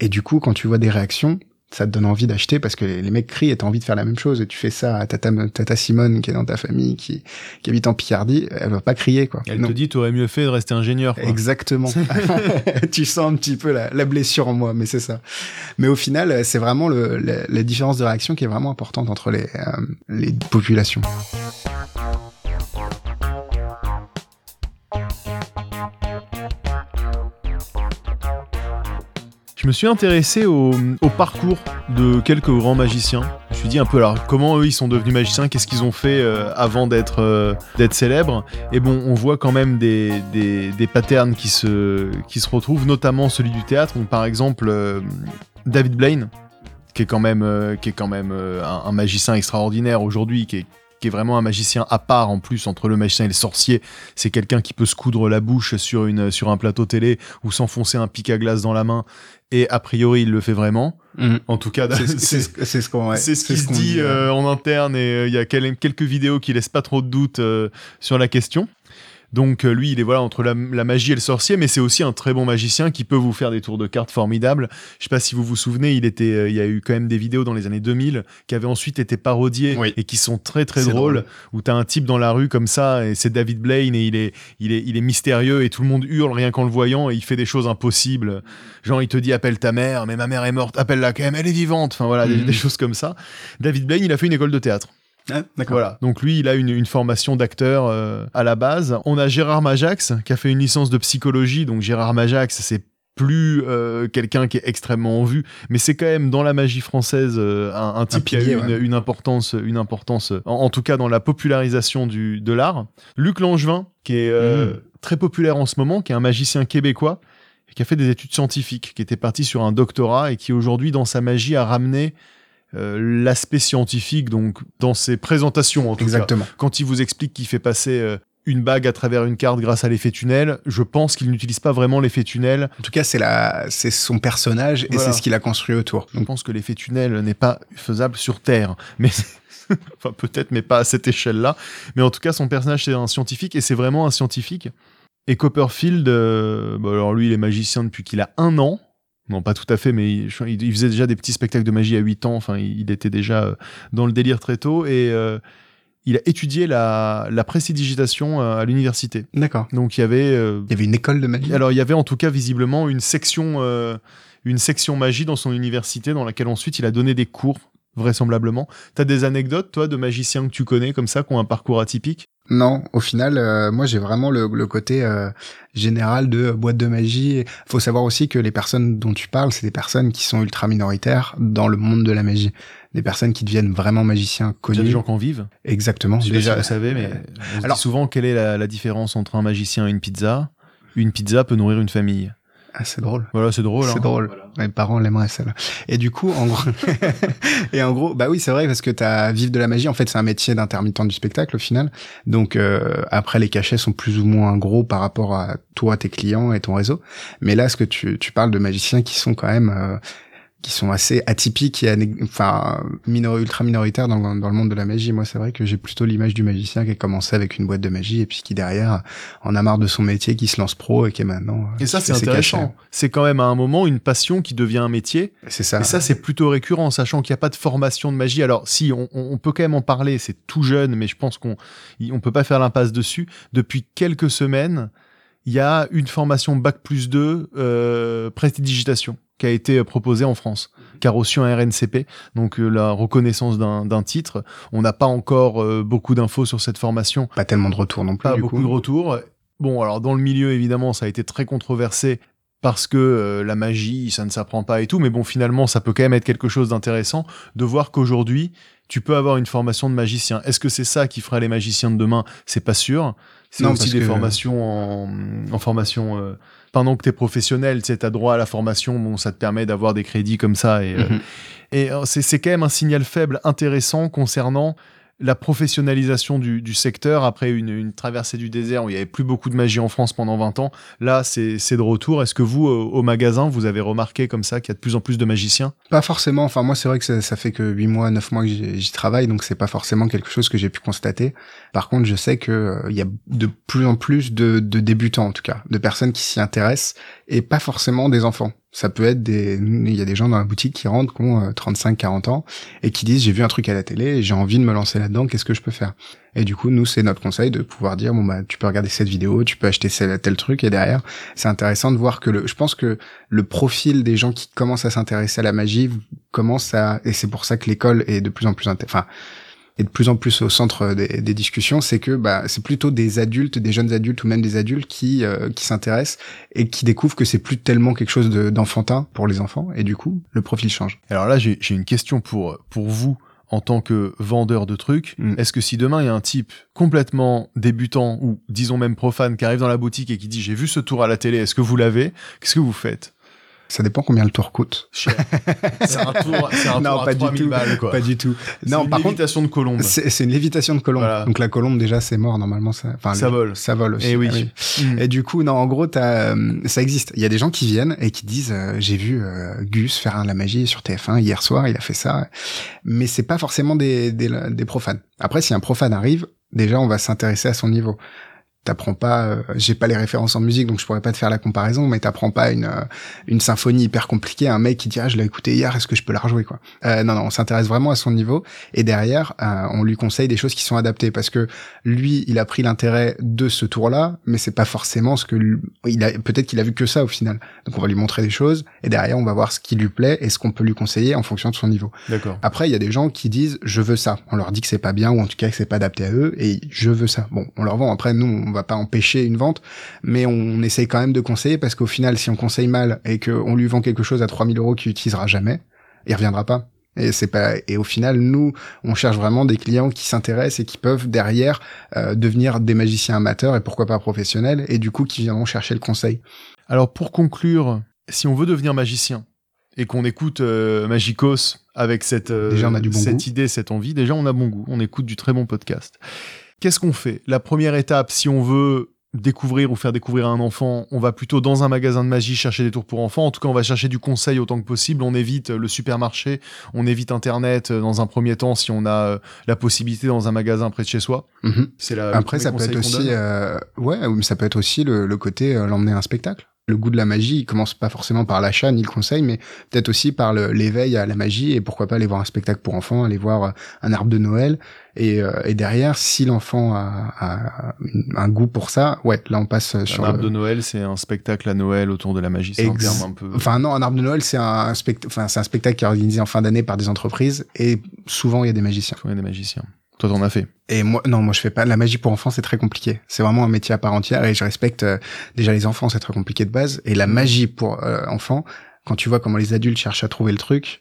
Et du coup, quand tu vois des réactions, ça te donne envie d'acheter parce que les, les mecs crient et t'as envie de faire la même chose. Et tu fais ça à tata, tata Simone qui est dans ta famille, qui, qui habite en Picardie, elle va pas crier, quoi. Elle Non. te dit, t'aurais mieux fait de rester ingénieur. quoi. Exactement. tu sens un petit peu la, la blessure en moi, mais c'est ça. Mais au final, c'est vraiment le, la, la différence de réaction qui est vraiment importante entre les, euh, les populations. Je me suis intéressé au, parcours de quelques grands magiciens. Je me suis dit un peu alors comment eux ils sont devenus magiciens, qu'est-ce qu'ils ont fait euh, avant d'être euh, d'être célèbres? Et bon, on voit quand même des, patterns qui se retrouvent, notamment celui du théâtre. Donc, par exemple, euh, David Blaine, qui est quand même un, un magicien extraordinaire aujourd'hui, qui est qui est vraiment un magicien à part en plus entre le magicien et le sorcier. C'est quelqu'un qui peut se coudre la bouche sur, une, sur un plateau télé ou s'enfoncer un pic à glace dans la main. Et a priori, il le fait vraiment. En tout cas, C'est ce qu'on ouais, c'est ce qui se qu'on dit ouais. euh, en interne et euh, il y a quel- quelques vidéos qui laissent pas trop de doutes euh, sur la question. Donc euh, lui, il est voilà entre la, la magie et le sorcier, mais c'est aussi un très bon magicien qui peut vous faire des tours de cartes formidables. Je sais pas si vous vous souvenez, il était, euh, il y a eu quand même des vidéos dans les années 2000 qui avaient ensuite été parodiées Oui. et qui sont très très drôles. drôle. Où t'as un type dans la rue comme ça et c'est David Blaine et il est, il est, il est mystérieux et tout le monde hurle rien qu'en le voyant et il fait des choses impossibles. Genre il te dit appelle ta mère, mais ma mère est morte, appelle-la quand même, elle est vivante. Enfin voilà, des- Mhm. des choses comme ça. David Blaine, il a fait une école de théâtre. Ah. Voilà. Donc lui, il a une, une formation d'acteur euh, à la base. On a Gérard Majax qui a fait une licence de psychologie. Donc Gérard Majax, c'est plus euh, quelqu'un qui est extrêmement en vue, mais c'est quand même dans la magie française euh, un, un type qui a eu une, ouais. une importance, une importance en, en tout cas dans la popularisation du, de l'art. Luc Langevin, qui est Mm. très populaire en ce moment, qui est un magicien québécois, et qui a fait des études scientifiques, qui était parti sur un doctorat et qui aujourd'hui dans sa magie a ramené euh, l'aspect scientifique, donc dans ses présentations en tout cas quand il vous explique qu'il fait passer euh, une bague à travers une carte grâce à l'effet tunnel, je pense qu'il n'utilise pas vraiment l'effet tunnel. En tout cas, c'est la, c'est son personnage et Voilà. c'est ce qu'il a construit autour. Je Donc, pense que l'effet tunnel n'est pas faisable sur Terre, mais enfin peut-être, mais pas à cette échelle-là. Mais en tout cas, son personnage c'est un scientifique et c'est vraiment un scientifique. Et Copperfield, euh, bah, alors lui, il est magicien depuis qu'il a un an. Non, pas tout à fait, mais il, faisait déjà des petits spectacles de magie à 8 ans. Enfin, il, était déjà euh, dans le délire très tôt et euh, il a étudié la, la prestidigitation euh, à l'université. d'accord. Donc il y avait euh, Il y avait une école de magie. alors il y avait en tout cas visiblement une section euh, une section magie dans son université dans laquelle ensuite il a donné des cours vraisemblablement. T'as des anecdotes toi de magiciens que tu connais comme ça qui ont un parcours atypique? Non, au final, euh, moi j'ai vraiment le, le côté euh, général de boîte de magie. Faut savoir aussi que les personnes dont tu parles, c'est des personnes qui sont ultra minoritaires dans le monde de la magie. Des personnes qui deviennent vraiment magiciens connus. des gens qui en vivent. Exactement. Je sais pas Déjà, si vous savez mais euh, on alors- dit souvent quelle est la, la différence entre un magicien et une pizza? Une pizza peut nourrir une famille. Ah, c'est drôle. Voilà, c'est drôle. c'est hein. drôle. Mes parents l'aimeraient celle-là. Et du coup, en gros, et en gros, bah oui, c'est vrai parce que t'as vivre de la magie. En fait, c'est un métier d'intermittent du spectacle au final. Donc euh, après, les cachets sont plus ou moins gros par rapport à toi, tes clients et ton réseau. Mais là, ce que tu, tu parles de magiciens qui sont quand même euh, qui sont assez atypiques et enfin minor, ultra minoritaires dans, le- dans le monde de la magie. Moi, c'est vrai que j'ai plutôt l'image du magicien qui a commencé avec une boîte de magie et puis qui derrière en a marre de son métier, qui se lance pro et qui est maintenant. euh, Et ça c'est intéressant. C'est quand même à un moment une passion qui devient un métier. C'est ça. Et ça, c'est plutôt récurrent, sachant qu'il n'y a pas de formation de magie. Alors, si, on peut quand même en parler, c'est tout jeune, mais je pense qu'on on peut pas faire l'impasse dessus. Depuis quelques semaines, il y a une formation Bac plus 2 euh, prestidigitation qui a été proposée en France, qui a reçu un RNCP, donc euh, la reconnaissance d'un d'un titre. On n'a pas encore euh, beaucoup d'infos sur cette formation, pas tellement de retour non plus. pas du beaucoup coup. de retours. Bon, alors dans le milieu, évidemment, ça a été très controversé parce que euh, la magie, ça ne s'apprend pas et tout, mais bon, finalement, ça peut quand même être quelque chose d'intéressant de voir qu'aujourd'hui, tu peux avoir une formation de magicien. Est-ce que c'est ça qui fera les magiciens de demain? C'est pas sûr. C'est aussi des que- formations en, en formation, euh, pendant que t'es professionnel, tu t'as droit à la formation, bon, ça te permet d'avoir des crédits comme ça. Et, euh, Mhm. et euh, c'est c'est quand même un signal faible intéressant concernant la professionnalisation du, du secteur après une, une traversée du désert où il y avait plus beaucoup de magie en France pendant 20 ans. Là, c'est de retour. Est-ce que vous, au, magasin, vous avez remarqué comme ça qu'il y a de plus en plus de magiciens? Pas forcément. Enfin, moi, c'est vrai que ça, ça fait que 8 mois, 9 mois que j'y travaille, donc c'est pas forcément quelque chose que j'ai pu constater. Par contre, je sais que euh, il y a de plus en plus de, de débutants, en tout cas, de personnes qui s'y intéressent, et pas forcément des enfants. Ça peut être des, il y a des gens dans la boutique qui rentrent, qui ont 35, 40 ans, et qui disent, j'ai vu un truc à la télé, j'ai envie de me lancer là-dedans, qu'est-ce que je peux faire? Et du coup, nous, c'est notre conseil de pouvoir dire, bon, bah, tu peux regarder cette vidéo, tu peux acheter tel, tel truc, et derrière, c'est intéressant de voir que le, je pense que le profil des gens qui commencent à s'intéresser à la magie commence à, et c'est pour ça que l'école est de plus en plus, enfin, est de plus en plus au centre des, des discussions, c'est que bah, c'est plutôt des adultes, des jeunes adultes ou même des adultes qui euh, qui s'intéressent et qui découvrent que c'est plus tellement quelque chose de- d'enfantin pour les enfants et du coup le profil change. Alors là, j'ai j'ai une question pour, pour vous en tant que vendeur de trucs. Mm. Est-ce que si demain il y a un type complètement débutant ou disons même profane qui arrive dans la boutique et qui dit j'ai vu ce tour à la télé, est-ce que vous l'avez? Qu'est-ce que vous faites? Ça dépend combien le tour coûte. C'est un tour, c'est un Non, tour à pas du 3000 tout. balles quoi. Pas du tout. C'est Non, une par contre, de colombe. c'est une lévitation de colombe. Voilà. Donc la colombe déjà c'est mort normalement. Ça, enfin, Ça le- vole. Ça vole aussi. Eh oui. ah Mm. Et du coup, non, en gros, t'as, euh, ça existe. Il y a des gens qui viennent et qui disent, euh, j'ai vu euh, Gus faire de la magie sur TF1 hier soir, il a fait ça. Mais c'est pas forcément des, des, des profanes. Après, si un profane arrive, déjà, on va s'intéresser à son niveau. T'apprends pas, euh, j'ai pas les références en musique, donc je pourrais pas te faire la comparaison, mais t'apprends pas une euh, une symphonie hyper compliquée. Un mec qui dit ah je l'ai écouté hier, est-ce que je peux la rejouer quoi euh, Non non, on s'intéresse vraiment à son niveau et derrière euh, on lui conseille des choses qui sont adaptées parce que lui il a pris l'intérêt de ce tour-là, mais c'est pas forcément ce que lui- il a peut-être qu'il a vu que ça au final. Donc on va lui montrer des choses et derrière on va voir ce qui lui plaît et ce qu'on peut lui conseiller en fonction de son niveau. D'accord. Après, il y a des gens qui disent je veux ça. On leur dit que c'est pas bien ou en tout cas que c'est pas adapté à eux et je veux ça. Bon, on leur vend. Après, nous, on va pas empêcher une vente, mais on essaye quand même de conseiller parce qu'au final, si on conseille mal et qu'on lui vend quelque chose à 3000 euros qu'il utilisera jamais, il reviendra pas. Et c'est pas et au final nous on cherche vraiment des clients qui s'intéressent et qui peuvent derrière euh, devenir des magiciens amateurs et pourquoi pas professionnels et du coup qui viendront chercher le conseil. Alors pour conclure, si on veut devenir magicien et qu'on écoute euh, Magicos avec cette, euh, Déjà, on a du bon cette goût. idée, cette envie, déjà on a bon goût, on écoute du très bon podcast. Qu'est-ce qu'on fait? La première étape, si on veut découvrir ou faire découvrir à un enfant, on va plutôt dans un magasin de magie chercher des tours pour enfants. En tout cas, on va chercher du conseil autant que possible. On évite le supermarché, on évite Internet euh, dans un premier temps si on a euh, la possibilité dans un magasin près de chez soi. Mhm. C'est Après, ça peut être aussi, euh, ouais, mais ça peut être aussi le, le côté euh, l'emmener à un spectacle. Le goût de la magie, il commence pas forcément par l'achat ni le conseil, mais peut-être aussi par l'éveil à la magie et pourquoi pas aller voir un spectacle pour enfants, aller voir euh, un arbre de Noël et, euh, et derrière, si l'enfant a, a un goût pour ça, ouais, là on passe euh, sur Un arbre le- de Noël, c'est un spectacle à Noël autour de la magie. C'est un Ex- un peu. Enfin non, un arbre de Noël, c'est un, spect... enfin, c'est un spectacle qui est organisé en fin d'année par des entreprises et souvent il y a des magiciens. Il y a des magiciens. Toi, t'en as fait. Et moi, non, moi je fais pas la magie pour enfants, c'est très compliqué. C'est vraiment un métier à part entière et je respecte euh, déjà les enfants, c'est très compliqué de base. Et la magie pour euh, enfants, quand tu vois comment les adultes cherchent à trouver le truc,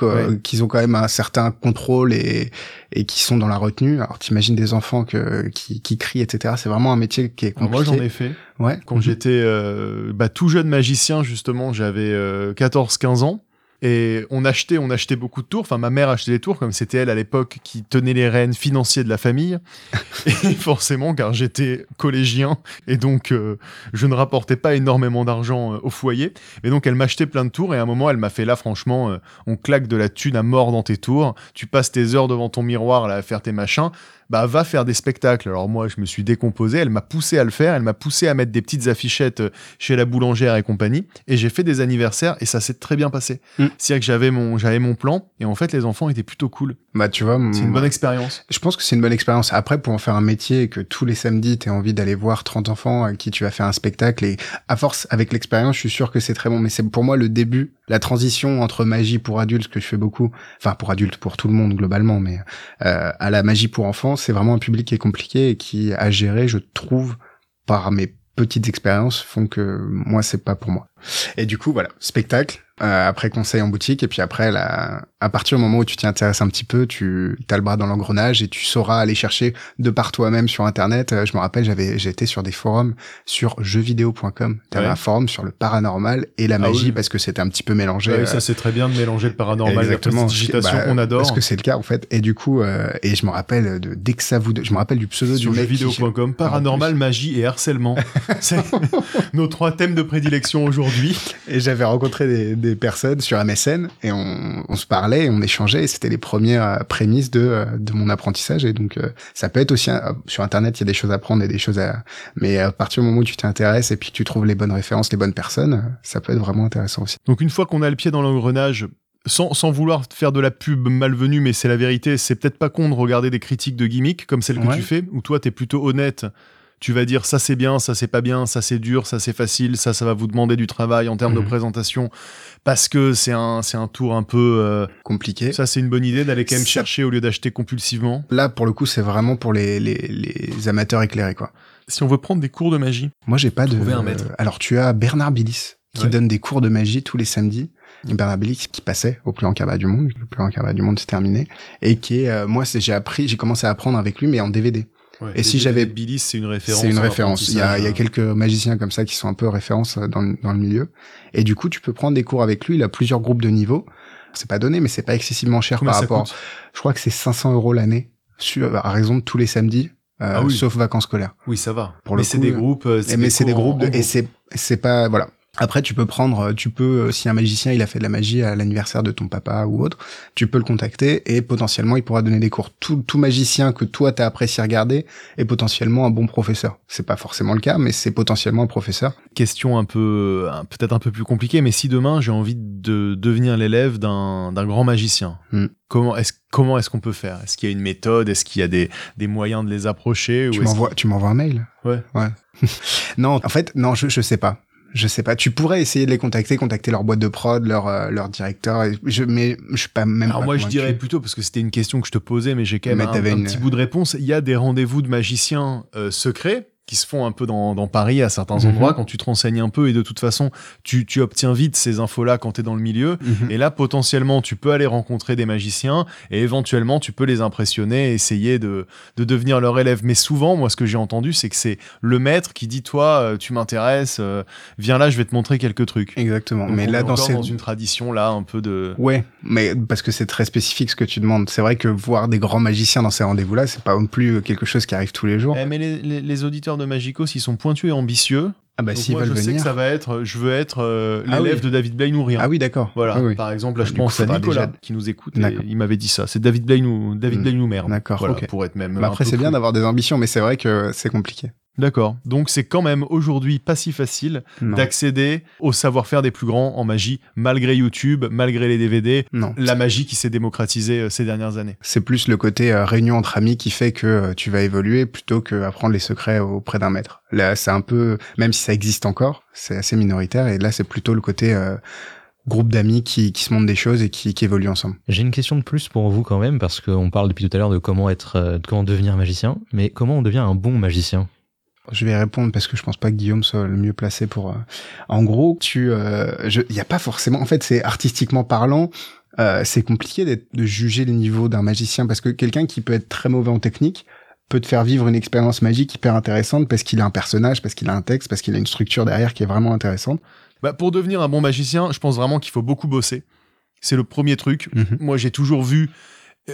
Ouais. qu'ils ont quand même un certain contrôle et et qui sont dans la retenue. Alors t'imagines des enfants que qui, qui crient, etc. C'est vraiment un métier qui est Alors moi, compliqué. j'en ai fait. Ouais. Quand j'étais euh, bah, tout jeune magicien, justement, j'avais euh, 14-15 ans. Et on achetait, on achetait beaucoup de tours. Enfin, ma mère achetait des tours, comme c'était elle à l'époque qui tenait les rênes financiers de la famille. Et forcément, car j'étais collégien et donc euh, je ne rapportais pas énormément d'argent euh, au foyer. Mais donc elle m'achetait plein de tours et à un moment elle m'a fait là, franchement, euh, on claque de la thune à mort dans tes tours. Tu passes tes heures devant ton miroir là à faire tes machins. Bah va faire des spectacles. Alors moi je me suis décomposé. Elle m'a poussé à le faire. Elle m'a poussé à mettre des petites affichettes euh, chez la boulangère et compagnie. Et j'ai fait des anniversaires et ça s'est très bien passé. Mm. C'est-à-dire que j'avais mon j'avais mon plan et en fait les enfants étaient plutôt cool. Bah tu vois, C'est une bonne expérience. Je pense que c'est une bonne expérience. Après, pour en faire un métier et que tous les samedis, tu as envie d'aller voir 30 enfants à qui tu vas faire un spectacle, et à force, avec l'expérience, je suis sûr que c'est très bon. Mais c'est pour moi le début, la transition entre magie pour adultes, que je fais beaucoup, enfin pour adultes, pour tout le monde globalement, mais euh, à la magie pour enfants, c'est vraiment un public qui est compliqué et qui, à gérer, je trouve, par mes petites expériences, font que moi, c'est pas pour moi. Et du coup, voilà, spectacle, Euh, après conseil en boutique et puis après là, à partir du moment où tu t'y intéresses un petit peu, tu as le bras dans l'engrenage et tu sauras aller chercher de par toi-même sur internet. Euh, je me rappelle, j'avais j'étais sur des forums sur jeuxvideo.com. Tu avais un forum sur le paranormal et la Ah magie oui. parce que c'était un petit peu mélangé. Ouais, euh, ça c'est très bien de mélanger le paranormal Exactement. et la prestidigitation, Bah, on adore. Parce que c'est le cas en fait. Et du coup, euh, et je me rappelle de dès que ça vous, je me rappelle du pseudo sur du jeuxvideo.com, paranormal, magie et harcèlement. c'est nos trois thèmes de prédilection aujourd'hui. Et j'avais rencontré des, des personnes sur MSN et on, on se parlait, et on échangeait et c'était les premières euh, prémices de, euh, de mon apprentissage. Et donc, euh, ça peut être aussi, sur Internet, il y a des choses à prendre et des choses à... Mais à partir du moment où tu t'intéresses et puis que tu trouves les bonnes références, les bonnes personnes, ça peut être vraiment intéressant aussi. Donc une fois qu'on a le pied dans l'engrenage, sans, sans vouloir faire de la pub malvenue, mais c'est la vérité, c'est peut-être pas con de regarder des critiques de gimmicks comme celle que Ouais. tu fais, où toi t'es plutôt honnête. Tu vas dire ça c'est bien, ça c'est pas bien, ça c'est dur, ça c'est facile, ça ça va vous demander du travail en termes Mhm. de présentation, parce que c'est un, c'est un tour un peu... euh, Compliqué. ça c'est une bonne idée d'aller quand même Ça- chercher au lieu d'acheter compulsivement. Là, pour le coup, c'est vraiment pour les, les, les amateurs éclairés, quoi. Si on veut prendre des cours de magie, Moi, j'ai pas de. Un maître. Alors, tu as Bernard Billis qui Ouais. donne des cours de magie tous les samedis. Bernard Billis qui passait au plus grand cabas du monde. Le plus grand cabas du monde, c'est terminé. Et qui est, euh, moi, j'ai appris, j'ai commencé à apprendre avec lui, mais en DVD. Et si j'avais- Billy, c'est une référence. C'est une en référence. Il y a, il y a apprentissage. quelques magiciens comme ça qui sont un peu références euh, dans le, dans le milieu. Et du coup, tu peux prendre des cours avec lui. Il a plusieurs groupes de niveaux. C'est pas donné, mais c'est pas excessivement cher Combien par rapport. Je crois que c'est 500 euros l'année, sur, à raison de tous les samedis, euh, Ah oui. sauf vacances scolaires. Oui, ça va. Pour mais c'est des euh, groupes. euh, Et mais c'est des groupes de, et c'est c'est pas voilà. Après tu peux prendre tu peux euh, si un magicien il a fait de la magie à l'anniversaire de ton papa ou autre, tu peux le contacter et potentiellement il pourra donner des cours. Tout tout magicien que toi t'as apprécié regarder est potentiellement un bon professeur. C'est pas forcément le cas mais c'est potentiellement un professeur. question un peu, un- peut-être un peu plus compliquée, mais si demain j'ai envie de devenir l'élève d'un d'un grand magicien, Hmm. comment est-ce comment est-ce qu'on peut faire? Est-ce qu'il y a une méthode? Est-ce qu'il y a des, des moyens de les approcher? Tu m'envoies tu m'envoies un mail? Ouais. Ouais. non, en fait non, je je sais pas. Je sais pas. Tu pourrais essayer de les contacter, contacter leur boîte de prod, leur euh, leur directeur. Et je mais je suis pas même. Alors pas moi je dirais plutôt parce que c'était une question que je te posais, mais j'ai quand même Mais un, un une- petit bout de réponse. Il y a des rendez-vous de magiciens euh, secrets qui se font un peu dans, dans Paris à certains Mhm. endroits quand tu te renseignes un peu et de toute façon tu, tu obtiens vite ces infos-là quand tu es dans le milieu. Mhm. Et là, potentiellement, tu peux aller rencontrer des magiciens et éventuellement, tu peux les impressionner, essayer de, de devenir leur élève. Mais souvent, moi, ce que j'ai entendu, c'est que c'est le maître qui dit Toi, euh, tu m'intéresses, euh, viens là, je vais te montrer quelques trucs. Exactement. Donc, mais on là dans ces dans une tradition là, un peu de. Ouais, mais parce que c'est très spécifique ce que tu demandes. C'est vrai que voir des grands magiciens dans ces rendez-vous-là, c'est pas non plus quelque chose qui arrive tous les jours. Eh, mais les, les- les auditeurs de Magicos, ils sont pointus et ambitieux. Ah bah Donc s'ils moi, veulent je sais venir. que ça va être, je veux être euh, Ah l'élève oui. de David Blaine ou rien. Ah oui, d'accord. Voilà. Oui, oui. Par exemple, là, je Du pense à faudra Nicolas déjà- qui nous écoute. Et D'accord. il m'avait dit ça. C'est David Blaine ou David Hmm. Blaine ou merde. D'accord, Voilà, ok. pour être même. Bah un après, peu c'est bien d'avoir des ambitions, mais c'est vrai que c'est compliqué. D'accord. Donc c'est quand même aujourd'hui pas si facile Non. d'accéder au savoir-faire des plus grands en magie, malgré YouTube, malgré les DVD, Non. la magie qui s'est démocratisée euh, ces dernières années. C'est plus le côté euh, réunion entre amis qui fait que euh, tu vas évoluer plutôt que apprendre les secrets auprès d'un maître. Là, c'est un peu, même si ça existe encore, c'est assez minoritaire. Et là, c'est plutôt le côté euh, groupe d'amis qui, qui se montrent des choses et qui, qui évoluent ensemble. J'ai une question de plus pour vous quand même, parce qu'on parle depuis tout à l'heure de comment être, euh, de comment devenir magicien, mais comment on devient un bon magicien? Je vais répondre parce que je pense pas que Guillaume soit le mieux placé pour. euh, En gros, tu, il y a pas forcément. En fait, c'est artistiquement parlant, euh, c'est compliqué de juger le niveau d'un magicien parce que quelqu'un qui peut être très mauvais en technique peut te faire vivre une expérience magique hyper intéressante parce qu'il a un personnage, parce qu'il a un texte, parce qu'il a une structure derrière qui est vraiment intéressante. Bah, pour devenir un bon magicien, je pense vraiment qu'il faut beaucoup bosser. C'est le premier truc. Moi, j'ai toujours vu.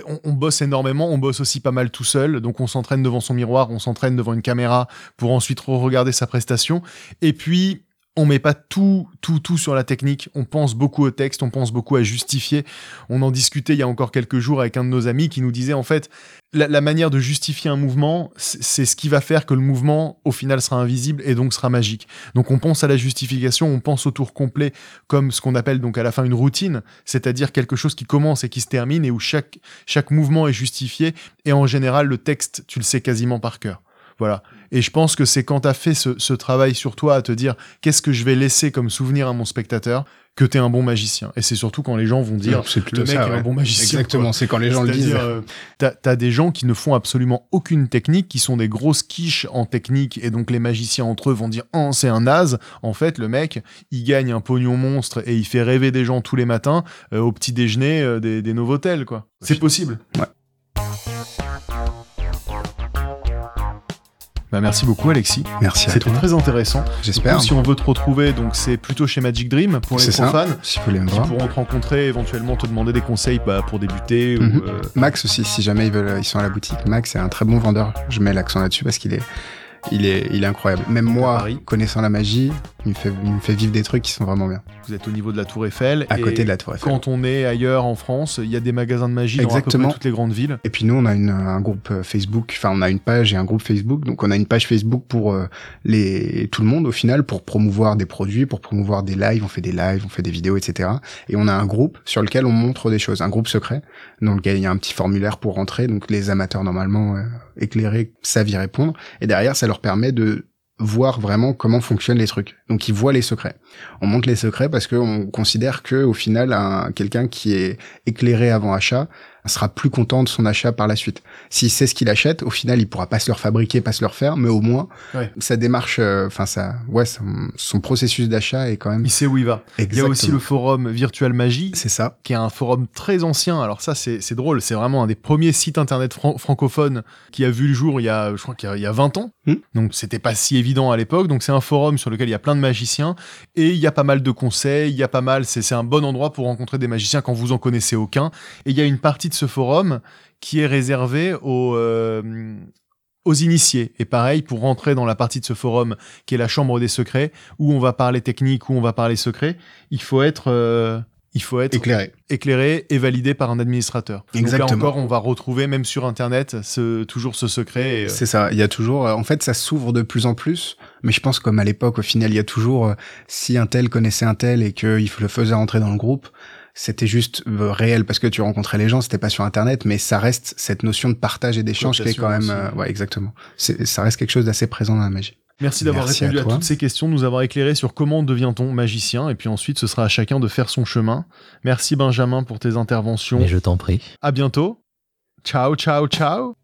On, on bosse énormément, on bosse aussi pas mal tout seul, donc on s'entraîne devant son miroir, on s'entraîne devant une caméra pour ensuite regarder sa prestation. Et puis, on met pas tout, tout, tout sur la technique. On pense beaucoup au texte, on pense beaucoup à justifier. On en discutait il y a encore quelques jours avec un de nos amis qui nous disait en fait, la, manière de justifier un mouvement, c'est c'est ce qui va faire que le mouvement, au final, sera invisible et donc sera magique. Donc on pense à la justification, on pense au tour complet comme ce qu'on appelle donc à la fin une routine, c'est-à-dire quelque chose qui commence et qui se termine et où chaque, chaque mouvement est justifié et en général le texte, tu le sais quasiment par cœur. Voilà. Et je pense que c'est quand tu as fait ce, ce travail sur toi à te dire qu'est-ce que je vais laisser comme souvenir à mon spectateur que tu es un bon magicien. Et c'est surtout quand les gens vont dire C'est le mec ça, est ouais. un bon magicien. Exactement, c'est quand les gens le disent. Euh, t'as t'as des gens qui ne font absolument aucune technique, qui sont des grosses quiches en technique, et donc les magiciens entre eux vont dire oh c'est un naze. En fait, le mec, il gagne un pognon monstre et il fait rêver des gens tous les matins euh, au petit déjeuner euh, des, des Novotel, quoi. C'est possible. Ouais. Bah, merci beaucoup Alexis. Merci à C'était très intéressant. J'espère. si on veut te retrouver, donc c'est plutôt chez Magic Dream pour les profanes Si vous voulez me qui voir. pourront te rencontrer, éventuellement te demander des conseils bah, pour débuter Mhm. ou euh, Max aussi, si jamais ils veulent, ils sont à la boutique. Max est un très bon vendeur. Je mets l'accent là-dessus parce qu'il est, il est, il est incroyable. Même moi, Paris. connaissant la magie, il me fait, il me fait vivre des trucs qui sont vraiment bien. vous êtes au niveau de la Tour Eiffel. À et côté de la Tour Eiffel. Quand on est ailleurs en France, il y a des magasins de magie dans à peu Exactement. près toutes les grandes villes. Et puis nous, on a une, un groupe euh, Facebook, enfin on a une page et un groupe Facebook. Donc on a une page Facebook pour euh, les tout le monde au final, pour promouvoir des produits, pour promouvoir des lives. On fait des lives, on fait des vidéos, etc. Et on a un groupe sur lequel on montre des choses, un groupe secret dans lequel il y a un petit formulaire pour rentrer. Donc les amateurs normalement euh, éclairés savent y répondre. Et derrière, ça leur permet de voir vraiment comment fonctionnent les trucs. Donc ils voient les secrets. On montre les secrets parce qu'on considère que au final, un, quelqu'un qui est éclairé avant achat sera plus content de son achat par la suite. S'il sait ce qu'il achète, au final, il pourra pas se le fabriquer, pas se le refaire, mais au moins, Ouais. sa démarche, euh, enfin, ça, ouais, son, son processus d'achat est quand même. Il sait où il va. Il y a aussi le forum Virtual Magie, C'est ça. qui est un forum très ancien. Alors ça, c'est c'est drôle. C'est vraiment un des premiers sites internet fran- francophones qui a vu le jour il y a, je crois qu'il y a- il y a 20 ans. Hmm. Donc c'était pas si évident à l'époque. Donc c'est un forum sur lequel il y a plein de magiciens et il y a pas mal de conseils. Il y a pas mal. C'est c'est un bon endroit pour rencontrer des magiciens quand vous en connaissez aucun. Et il y a une partie de ce forum qui est réservée aux euh, aux initiés. Et pareil, pour rentrer dans la partie de ce forum qui est la chambre des secrets, où on va parler technique, où on va parler secret, il faut être, euh, il faut être Éclairé. éclairé et validé par un administrateur. Donc Exactement. là encore, on va retrouver même sur Internet ce, toujours ce secret. et, euh, C'est ça. Il y a toujours, en fait, ça s'ouvre de plus en plus. Mais je pense comme à l'époque, au final, il y a toujours, si un tel connaissait un tel et qu'il le faisait rentrer dans le groupe, c'était juste euh, réel parce que tu rencontrais les gens, c'était pas sur Internet, mais ça reste cette notion de partage et d'échange qui est quand même, euh, ouais, exactement. C'est, ça reste quelque chose d'assez présent dans la magie. Merci d'avoir à répondu à, toutes ces questions, de nous avoir éclairé sur comment devient-on magicien. Et puis ensuite, ce sera à chacun de faire son chemin. Merci Benjamin pour tes interventions. Mais je t'en prie. À bientôt. Ciao, ciao, ciao.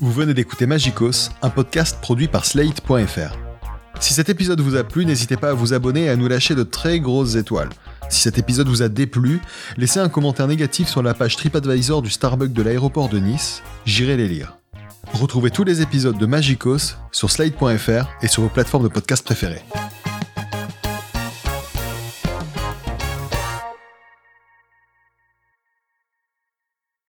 Vous venez d'écouter Magicos, un podcast produit par Slate.fr. Si cet épisode vous a plu, n'hésitez pas à vous abonner et à nous lâcher de très grosses étoiles. Si cet épisode vous a déplu, laissez un commentaire négatif sur la page TripAdvisor du Starbucks de l'aéroport de Nice, j'irai les lire. Retrouvez tous les épisodes de Magicos sur Slate.fr et sur vos plateformes de podcast préférées.